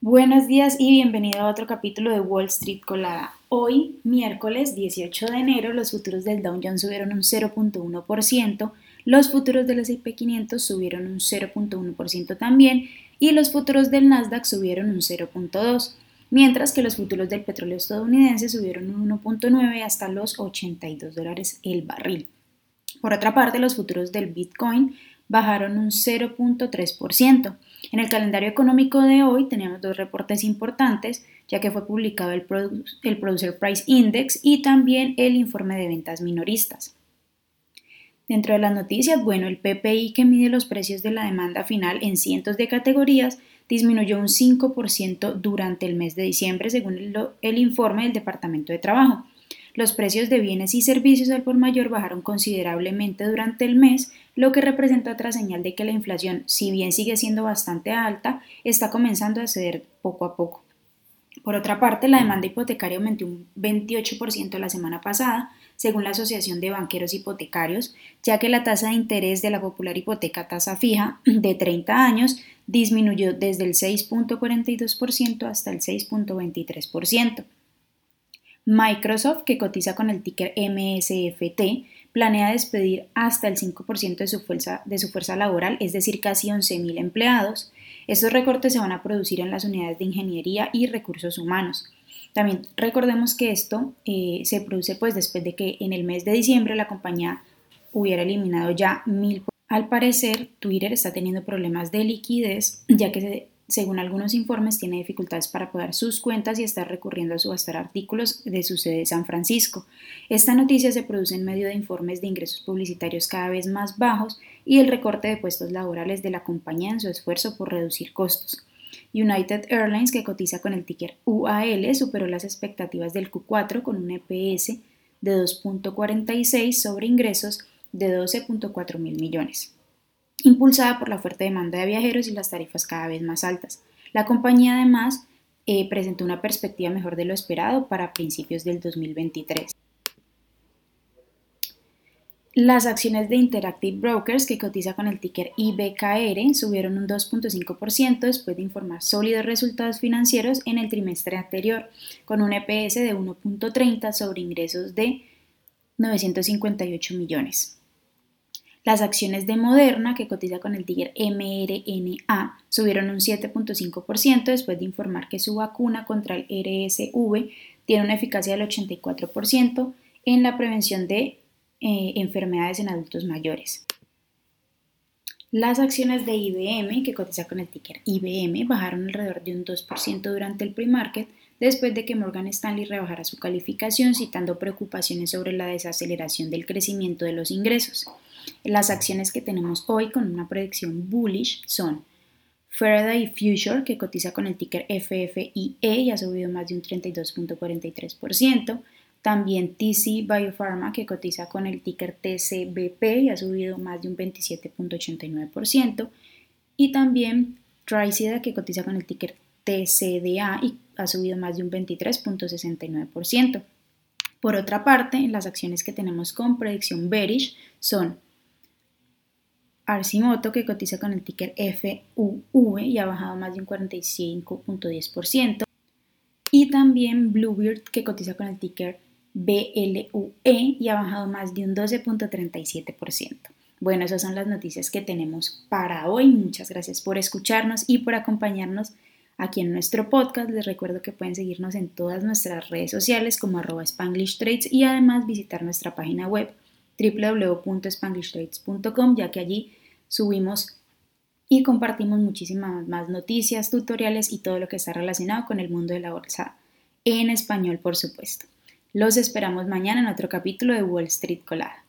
Buenos días y bienvenido a otro capítulo de Wall Street Colada. Hoy, miércoles 18 de enero, los futuros del Dow Jones subieron un 0.1%, los futuros del S&P 500 subieron un 0.1% también y los futuros del Nasdaq subieron un 0.2%, mientras que los futuros del petróleo estadounidense subieron un 1.9 hasta los 82 dólares el barril. Por otra parte, los futuros del Bitcoin bajaron un 0.3%. En el calendario económico de hoy tenemos dos reportes importantes, ya que fue publicado el, Producer Price Index y también el informe de ventas minoristas. Dentro de las noticias, bueno, el PPI que mide los precios de la demanda final en cientos de categorías disminuyó un 5% durante el mes de diciembre, según el informe del Departamento de Trabajo. Los precios de bienes y servicios al por mayor bajaron considerablemente durante el mes, lo que representa otra señal de que la inflación, si bien sigue siendo bastante alta, está comenzando a ceder poco a poco. Por otra parte, la demanda hipotecaria aumentó un 28% la semana pasada, según la Asociación de Banqueros Hipotecarios, ya que la tasa de interés de la popular hipoteca tasa fija de 30 años disminuyó desde el 6.42% hasta el 6.23%. Microsoft, que cotiza con el ticker MSFT, planea despedir hasta el 5% de su, fuerza, de su fuerza laboral, es decir, casi 11.000 empleados. Estos recortes se van a producir en las unidades de ingeniería y recursos humanos. También recordemos que esto eh, se produce pues después de que en el mes de diciembre la compañía hubiera eliminado ya mil. Al parecer, Twitter está teniendo problemas de liquidez, ya que se según algunos informes, tiene dificultades para pagar sus cuentas y está recurriendo a subastar artículos de su sede de San Francisco. Esta noticia se produce en medio de informes de ingresos publicitarios cada vez más bajos y el recorte de puestos laborales de la compañía en su esfuerzo por reducir costos. United Airlines, que cotiza con el ticker UAL, superó las expectativas del Q4 con un EPS de 2.46 sobre ingresos de 12.4 mil millones impulsada por la fuerte demanda de viajeros y las tarifas cada vez más altas. La compañía además eh, presentó una perspectiva mejor de lo esperado para principios del 2023. Las acciones de Interactive Brokers, que cotiza con el ticker IBKR, subieron un 2.5% después de informar sólidos resultados financieros en el trimestre anterior, con un EPS de 1.30 sobre ingresos de 958 millones. Las acciones de Moderna, que cotiza con el ticker mRNA, subieron un 7.5% después de informar que su vacuna contra el RSV tiene una eficacia del 84% en la prevención de eh, enfermedades en adultos mayores. Las acciones de IBM, que cotiza con el ticker IBM, bajaron alrededor de un 2% durante el pre-market después de que Morgan Stanley rebajara su calificación citando preocupaciones sobre la desaceleración del crecimiento de los ingresos. Las acciones que tenemos hoy con una predicción bullish son Faraday Future, que cotiza con el ticker FFIE y ha subido más de un 32.43%. También TC Biopharma, que cotiza con el ticker TCBP y ha subido más de un 27.89%. Y también Tricida, que cotiza con el ticker TCDA y ha subido más de un 23.69%. Por otra parte, las acciones que tenemos con predicción bearish son Arcimoto, que cotiza con el ticker FUV y ha bajado más de un 45.10%. Y también Bluebeard, que cotiza con el ticker BLUE y ha bajado más de un 12.37%. Bueno, esas son las noticias que tenemos para hoy. Muchas gracias por escucharnos y por acompañarnos aquí en nuestro podcast. Les recuerdo que pueden seguirnos en todas nuestras redes sociales como arroba Spanglish y además visitar nuestra página web www.spanglishtrades.com ya que allí subimos y compartimos muchísimas más noticias, tutoriales y todo lo que está relacionado con el mundo de la bolsa en español, por supuesto. Los esperamos mañana en otro capítulo de Wall Street Colada.